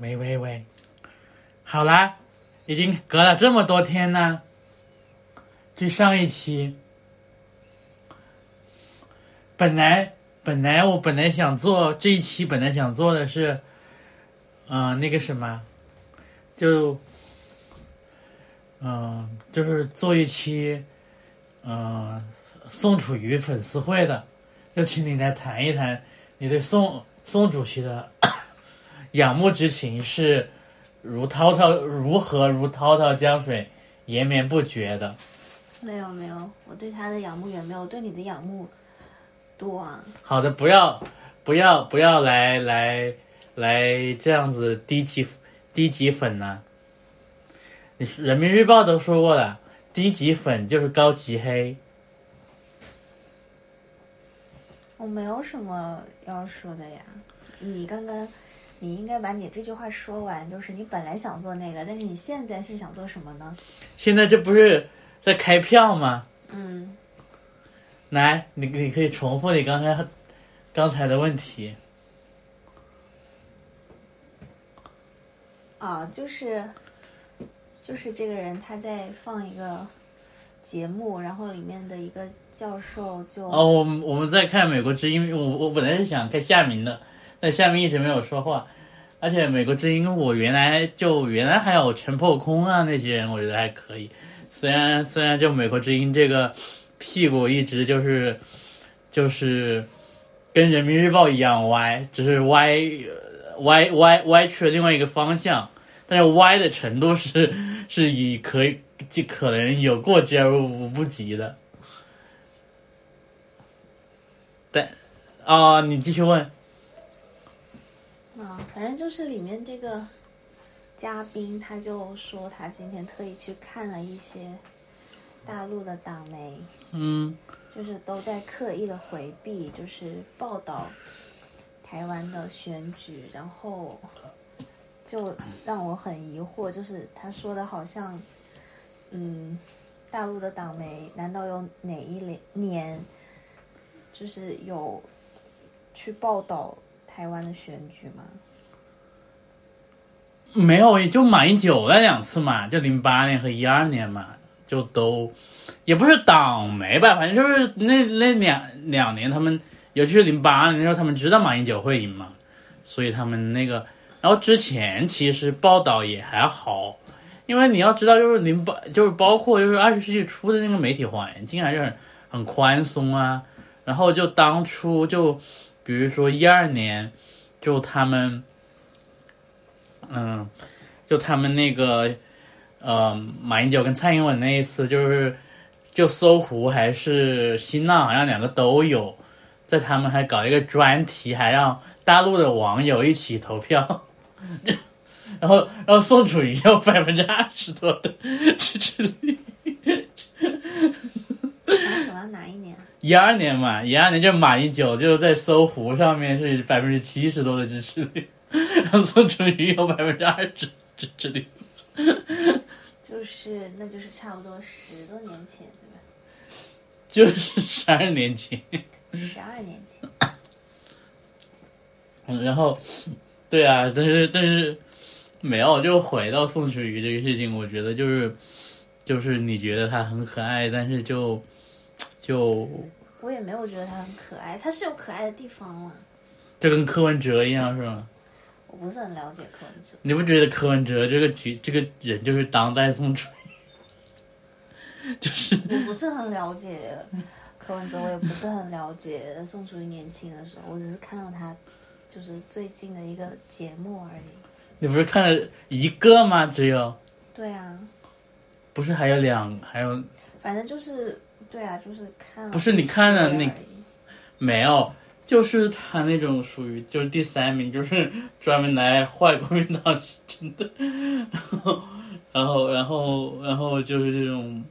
喂喂喂，好啦，已经隔了这么多天呢。距上一期，本来本来我本来想做这一期，本来想做的是，嗯、那个什么，就，嗯、就是做一期，嗯、宋楚瑜粉丝会的，就请你来谈一谈你对宋宋主席的仰慕之情是如滔滔如何如滔滔江水延绵不绝的。没有没有，我对他的仰慕远没有对你的仰慕多啊。好的，不要不要不要来来来这样子低级低级粉呢、你人民日报都说过了，低级粉就是高级黑。我没有什么要说的呀。你刚刚，你应该把你这句话说完，就是你本来想做那个，但是你现在是想做什么呢？现在这不是在开票吗？嗯，来，你你可以重复你刚才刚才的问题。啊，就是，就是这个人他在放一个节目，然后里面的一个教授就哦，我们我们在看《美国之音》，我我本来是想看夏明的，但夏明一直没有说话。而且《美国之音》，我原来就原来还有陈破空啊那些人，我觉得还可以。虽然虽然就《美国之音》这个屁股一直就是就是跟《人民日报》一样歪，只是歪歪歪歪去了另外一个方向，但是歪的程度是是以可以既可能有过之而无不及的。但啊、你继续问。啊，反正就是里面这个嘉宾，他就说他今天特意去看了一些大陆的党媒，嗯。就是都在刻意的回避，就是报道台湾的选举，然后就让我很疑惑，就是他说的好像，嗯，大陆的党媒难道有哪一年年就是有去报道台湾的选举吗？没有，也就马英九那两次嘛，就零八年和一二年嘛，就都也不是党媒吧，反正就是那那两两年，他们尤其是零八年的时候，他们知道马英九会赢嘛，所以他们那个，然后之前其实报道也还好，因为你要知道，就是零八，就是包括就是二十世纪初的那个媒体环境还是很很宽松啊，然后就当初就比如说一二年，就他们。嗯，就他们那个，呃，马英九跟蔡英文那一次，就是就搜狐还是新浪，好像两个都有，在他们还搞一个专题，还让大陆的网友一起投票，然后然后宋楚瑜有百分之二十多的支持率，拿什么哪一年？一二年嘛，一二年就马英九就在搜狐上面是百分之七十多的支持率。然后宋楚瑜有百分之二十支持率，就是那就是差不多十多年前，对吧？就是十二年前。十二年前。嗯，然后，对啊，但是但是没有，就回到宋楚瑜这个事情，我觉得就是就是你觉得他很可爱，但是就就我也没有觉得他很可爱，他是有可爱的地方嘛。就跟柯文哲一样，是吗？我不是很了解柯文哲，你不觉得柯文哲这个局这个人就是当代宋楚瑜？就是我不是很了解柯文哲，我也不是很了解宋楚瑜年轻的时候，我只是看到他就是最近的一个节目而已。你不是看了一个吗？只有对啊，不是还有两还有反正就是对啊，就是看不是你看了那一些而已没有？就是他那种属于就是第三名，就是 专门来坏国民党是真的，然后然后然后就是这种，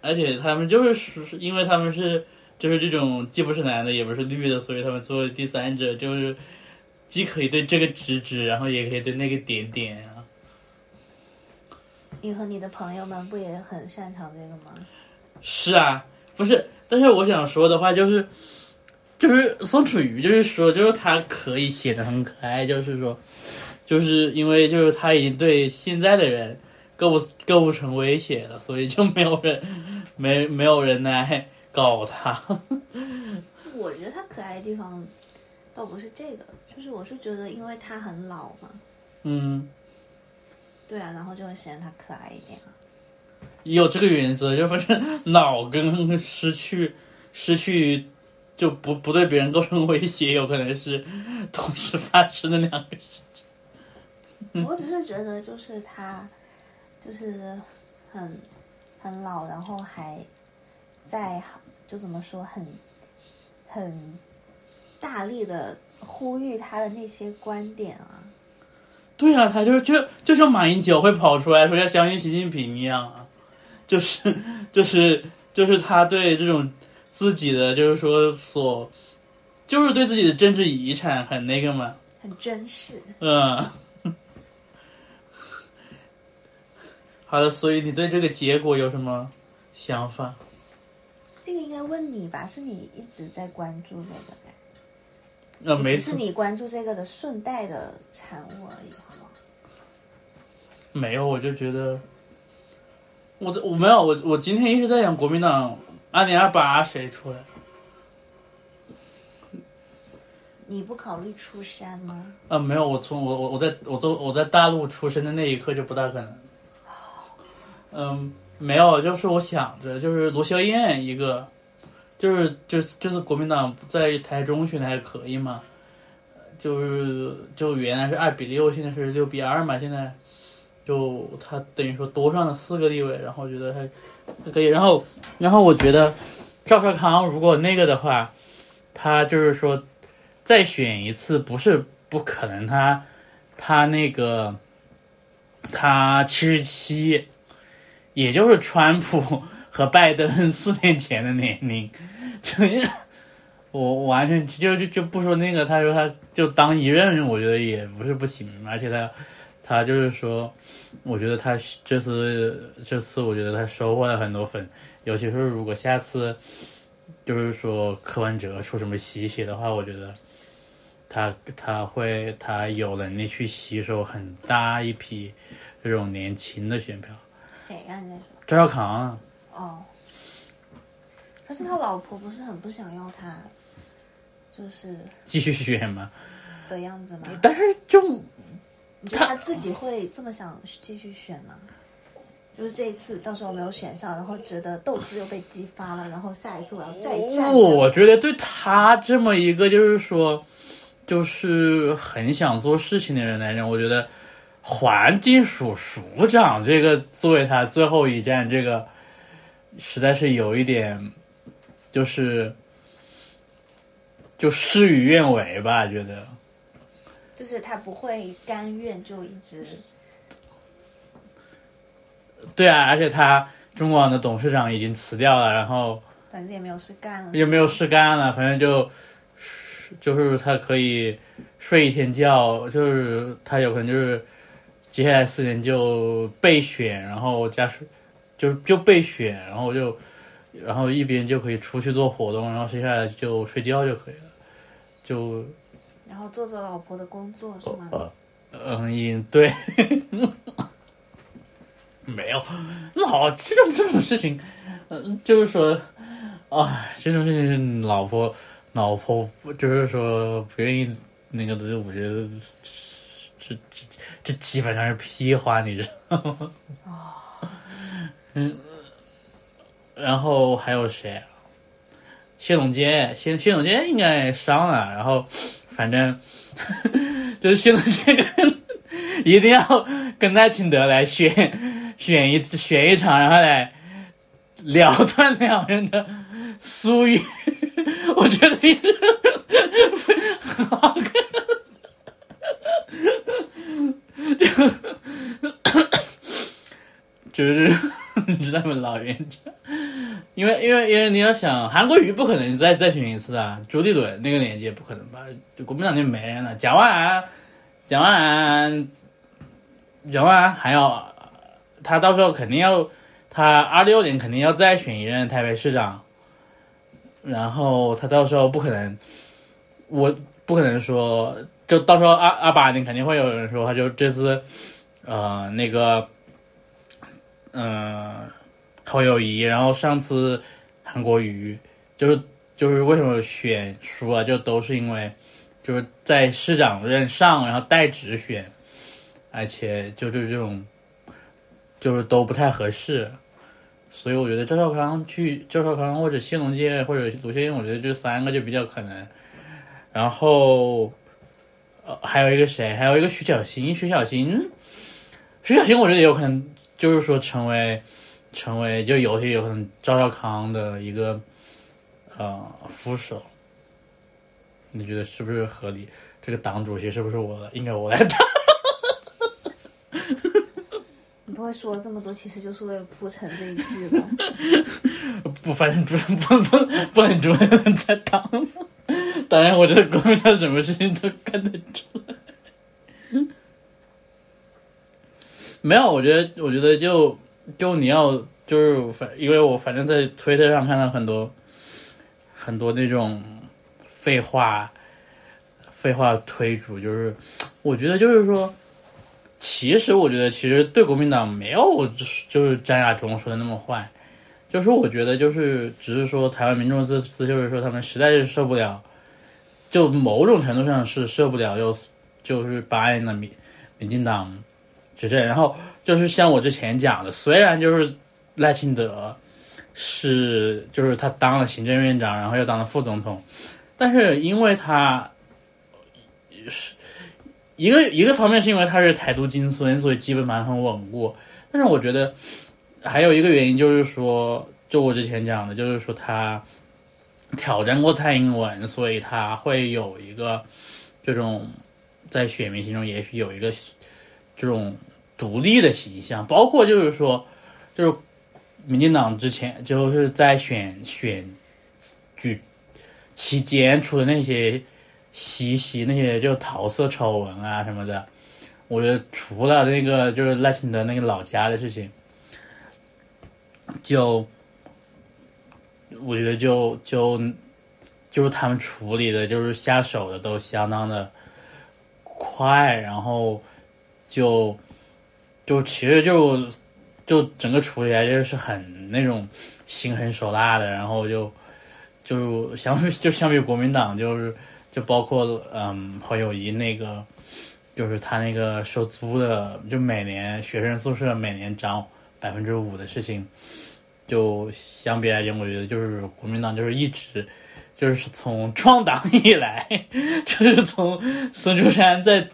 而且他们就是属因为他们是就是这种既不是男的也不是绿的，所以他们作为第三者就是既可以对这个指指，然后也可以对那个点点啊。你和你的朋友们不也很擅长这个吗？是啊，不是，但是我想说的话就是，就是宋楚瑜，就是说，就是他可以显得很可爱，就是说，就是因为就是他已经对现在的人构不构不成威胁了，所以就没有人 没没有人来搞他。我觉得他可爱的地方倒不是这个，就是我是觉得因为他很老嘛，嗯，对啊，然后就会显得他可爱一点啊。有这个原则，就反正老跟失去 失去就不不对别人构成威胁，有可能是同时发生的两个事情。我只是觉得就是他就是很很老，然后还在就怎么说很很大力的呼吁他的那些观点啊。对啊，他就是就就像马英九会跑出来说要相信习近平一样啊，就是就是就是他对这种自己的就是说所就是对自己的政治遗产很那个嘛，很珍视。嗯。好的，所以你对这个结果有什么想法？这个应该问你吧，是你一直在关注这个的。呃，没只是你关注这个的顺带的产物而已，好吗？没有，我就觉得，我这我没有，我我今天一直在想国民党二零二八谁出来？你不考虑出山吗？啊，没有，我从我我我在我在我在大陆出生的那一刻就不大可能。嗯，没有，就是我想着，就是罗霄燕一个，就是就是就是国民党在台中选的还可以嘛，就是就原来是二比六，现在是六比二嘛，现在就他等于说多上了四个地位，然后我觉得还还可以，然后然后我觉得赵少康如果那个的话，他就是说再选一次不是不可能，他他那个他七十七。也就是川普和拜登四年前的年龄，就我完全就就就不说那个，他说他就当一任，我觉得也不是不行，而且他他就是说，我觉得他这次这次我觉得他收获了很多粉，尤其是如果下次就是说柯文哲出什么习血的话，我觉得他他会他有能力去吸收很大一批这种年轻的选票。谁呀？你在说赵小康？哦，可是他老婆不是很不想要他，就是继续选吗？的样子吗？但是就你觉得他自己会这么想继续选吗？就是这一次到时候没有选上，然后觉得斗志又被激发了，然后下一次我要再战。不我觉得对他这么一个就是说，就是很想做事情的人来讲，我觉得。环境署署长这个作为他最后一站，这个实在是有一点，就是就事与愿违吧，觉得。就是他不会甘愿就一直。对啊，而且他中网的董事长已经辞掉了，然后反正也没有事干了，也没有事干了，反正就就是他可以睡一天觉，就是他有可能就是。接下来四年就备选，然后加上就就备选，然后就然后一边就可以出去做活动，然后接下来就睡觉就可以了，就然后做做老婆的工作是吗？嗯，也对，没有老，这种这种事情，嗯，就是说，啊，这种事情，老婆老婆就是说不愿意那个的，我觉得这这。这基本上是屁话，你知道吗？嗯，然后还有谁？谢总监，谢谢总监应该上了。然后，反正 就是谢龙介跟一定要跟赖清德来选选一选一场，然后来了断两人的夙愿。我觉得也是很好看。就是你知道吗？老冤家，因为因为因为你要想韩国瑜不可能再再选一次啊，朱立伦那个年纪也不可能吧？就国民党就没人了。蒋万安，蒋万安，蒋万安还要他到时候肯定要他二六年肯定要再选一任台北市长，然后他到时候不可能，我不可能说，就到时候二二八年肯定会有人说，他就这次，呃，那个，嗯、侯友谊，然后上次韩国瑜，就是就是为什么选输了，就都是因为就是在市长任上，然后代职选，而且就就这种，就是都不太合适。所以我觉得赵少康去赵少康或者谢龙介或者卢秀燕，我觉得这三个就比较可能。然后，呃，还有一个谁？还有一个徐小新。徐小新，徐小新，我觉得也有可能，就是说成为成为就有些有可能赵少康的一个呃副手。你觉得是不是合理？这个党主席是不是我的？应该我来当。你不会说这么多，其实就是为了铺陈这一句吧？不，反正主不不不能主任在当。当然，我觉得国民党什么事情都干得出来。没有，我觉得，我觉得就就你要就是反，因为我反正在推特上看到很多很多那种废话废话推主，就是我觉得就是说。其实我觉得，其实对国民党没有就是就是张亚中说的那么坏，就是我觉得就是只是说台湾民众这次就是说他们实在是受不了，就某种程度上是受不了，又就是八年的民民进党执政，然后就是像我之前讲的，虽然就是赖清德是就是他当了行政院长，然后又当了副总统，但是因为他是。一个一个方面是因为他是台独金孙，所以基本盘很稳固。但是我觉得还有一个原因就是说，就我之前讲的，就是说他挑战过蔡英文，所以他会有一个这种在选民心中也许有一个这种独立的形象。包括就是说，就是民进党之前就是在选选举期间出的那些。西西那些就桃色丑闻啊什么的，我觉得除了那个就是赖清德那个老家的事情，就我觉得就就就是他们处理的，就是下手的都相当的快，然后就就其实就就整个处理来就是很那种心狠手辣的，然后就就相比就相比国民党就是。就包括嗯，侯友谊那个，就是他那个收租的，就每年学生宿舍每年涨百分之五的事情，就相比来讲，我觉得就是国民党就是一直就是从 创党以来，就是从孙中山在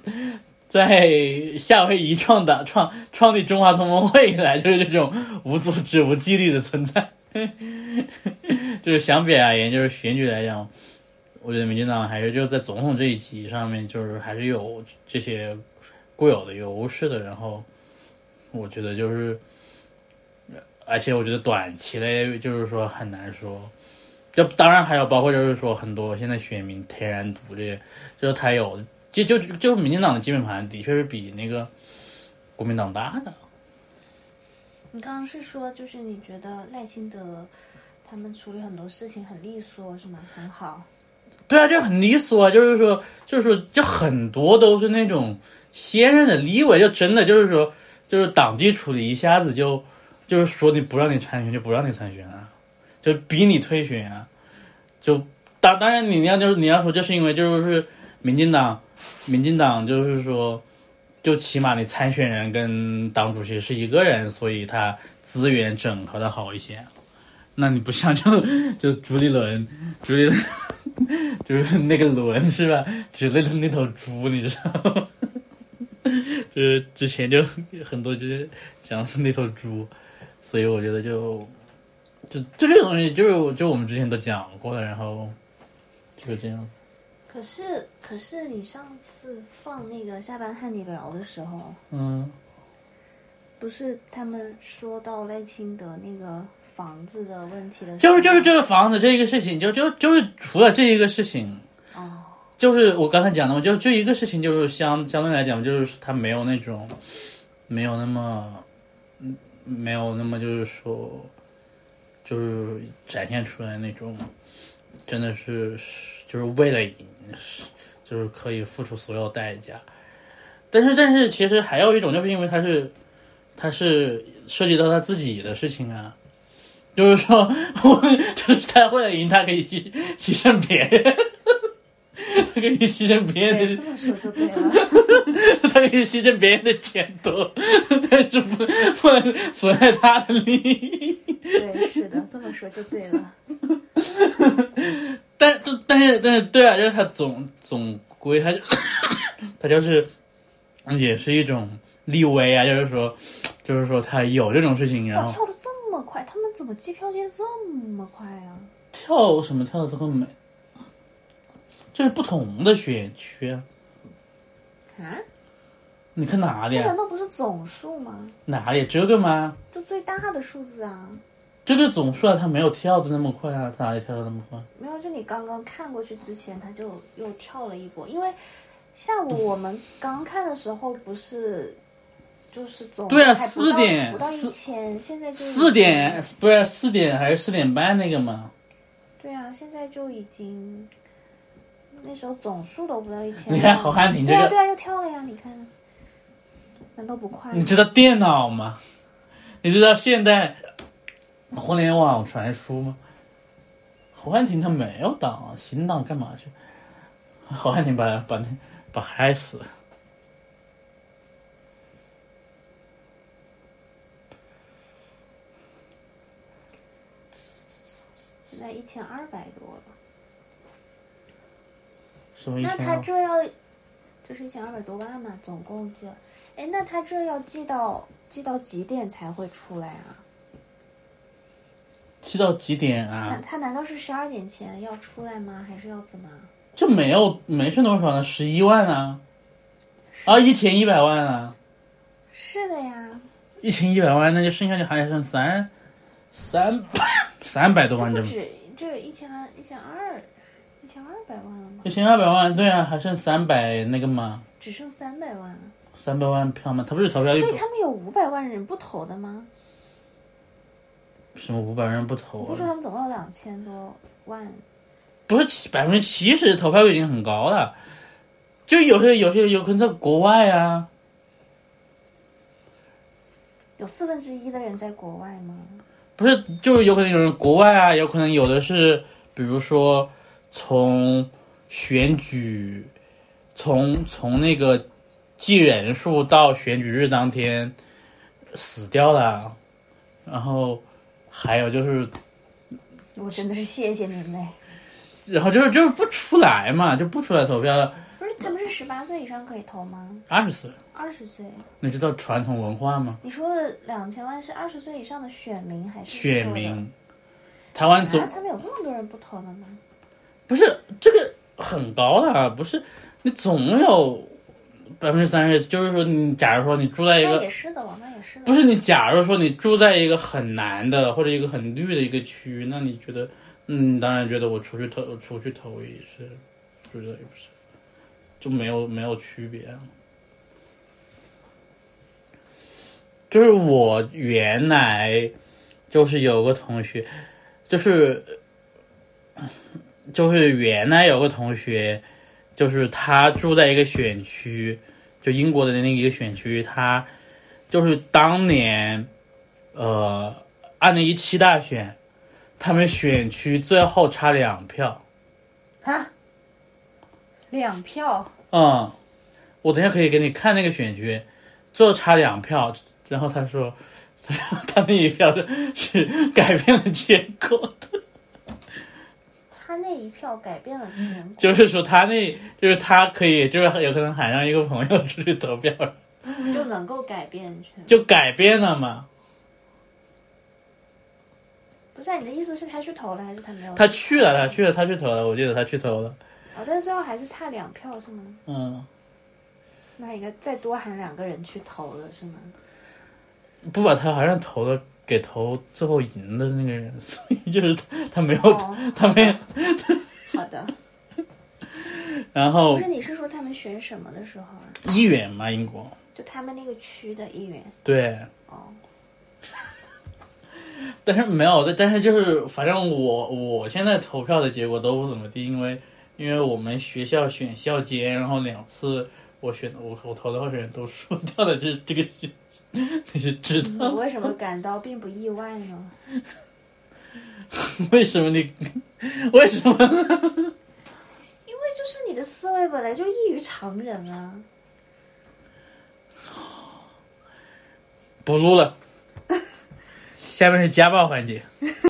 在夏威夷创党创创立中华同盟会以来，就是这种无组织无纪律的存在，就是相比而言，就是选举来讲。我觉得民进党还是就是在总统这一级上面，就是还是有这些固有的优势的。然后，我觉得就是，而且我觉得短期内就是说很难说。就当然还有包括就是说很多现在选民天然独立，就是他有就就就民进党的基本盘的确是比那个国民党大的。你刚刚是说，就是你觉得赖清德他们处理很多事情很利索，是吗？很好。对啊，就很利索啊，就是说，就是说，就很多都是那种现任的立委，就真的就是说，就是党纪处理一下子就，就是说你不让你参选就不让你参选啊，就逼你退选啊，就当当然你要就是你要说，就是因为就是民进党，民进党就是说，就起码你参选人跟党主席是一个人，所以他资源整合的好一些。那你不像就就朱立伦，朱立伦。就是那个伦是吧？举的那头猪，你知道？就是之前就很多就是讲那头猪，所以我觉得就就就这个东西，就是就我们之前都讲过了，然后就这样。可是可是你上次放那个下班和你聊的时候，嗯，不是他们说到赖清德那个。房子的问题的，就是就是就是房子这一个事情，就就就是除了这一个事情，哦，就是我刚才讲的嘛，就就一个事情，就是相相对来讲，就是他没有那种，没有那么，嗯，没有那么就是说，就是展现出来那种真的是就是为了赢，是就是可以付出所有代价。但是，但是其实还有一种，就是因为他是他是涉及到他自己的事情啊，就是说，我就是他为了赢，他可以牺牺牲别人，他可以牺牲别人，的这么说就对了。他可以牺牲别人的前途，但是不不能损害他的利益。对，是的，这么说就对了。但但但是但是对啊，就是他总总归他就他就是也是一种立威啊，就是说就是说他有这种事情，然，后跳的这么快，他们怎么计票接的这么快啊？跳什么跳的这么美，这是不同的选区啊。啊？你看哪里啊这难？道不是总数吗？哪里这个吗？就最大的数字啊！这个总数啊，他没有跳的那么快啊，它哪里跳的那么快？没有，就你刚刚看过去之前，它就又跳了一波。因为下午我们刚看的时候，不是就是总对啊四点不到一千，现在就四点经不是四点还是四点半那个嘛？对啊，现在就已经那时候总数都不到一千。你看好汉庭这个对啊对啊，又跳了呀！你看，难道不快吗？你知道电脑吗？你知道现代互联网传输吗？侯汉廷他没有党啊，新党干嘛去？侯汉廷把把那把害死了。现在一千二百多了。什么意那？他这要就是一千二百多万嘛，总共寄了。哎，那他这要寄到寄到几点才会出来啊？去到几点啊？他难道是十二点前要出来吗？还是要怎么？这没有没剩多少呢，十一万啊，啊，一千一百万啊，是的呀，一千一百万，那就剩下就还剩三三三百多万这不止这一千一千二一千二百万了吗一？千二百万，对啊，还剩三百那个嘛，只剩三百万了，三百万票吗，他不是投票所以他们有五百万人不投的吗？什么五百人不投啊？不是说他们总共有两千多万？不是七百分之七十投票率已经很高了，就有些有些有可能在国外啊，有四分之一的人在国外吗？不是，就有可能有人国外啊，有可能有的是，比如说从选举，从从那个计人数到选举日当天死掉了，然后还有就是，我真的是谢谢您嘞。然后就是就是不出来嘛，就不出来投票了，不是，他们是十八岁以上可以投吗？二十岁，二十岁？你知道传统文化吗？你说的两千万是二十岁以上的选民还是选民，台湾总啊？他们有这么多人不投了吗？不是这个很高的啊，不是你总有百分之三十，就是说你假如说你住在一那个也是的，网那也是的。不是你，假如说你住在一个很难的或者一个很绿的一个区域，那你觉得，嗯，当然觉得我出去投出去投也是，觉得也不是，就没有没有区别啊。就是我原来就是有个同学，就是就是原来有个同学，就是他住在一个选区，就英国的那一个选区，他就是当年呃二零一七大选，他们选区最后差两票，啊，两票，嗯，我等下可以给你看那个选区，最后差两票，然后他说，他那一票是改变了结果的。他那一票改变了全国。就是说他那，就是他可以，就是有可能喊上一个朋友出去投票，就能够改变全。就改变了嘛。不是、啊、你的意思是他去投了，还是他没有？他去了，他去了，他去投了，我记得他去投了。哦，但是最后还是差两票是吗？嗯，那应该再多喊两个人去投了是吗？不把他好像投了给投最后赢的那个人，所以就是他他没有，哦，他没有。好的。然后不是，你是说他们选什么的时候啊？议员嘛，英国就他们那个区的议员。对，哦，但是没有，但是就是反正我我现在投票的结果都不怎么地，因为因为我们学校选校监，然后两次我选我我投的候选人都输掉了，这这个是 你是知道我为什么感到并不意外呢？为什么你为什么？因为就是你的思维本来就异于常人啊。不录了，下面是家暴环节。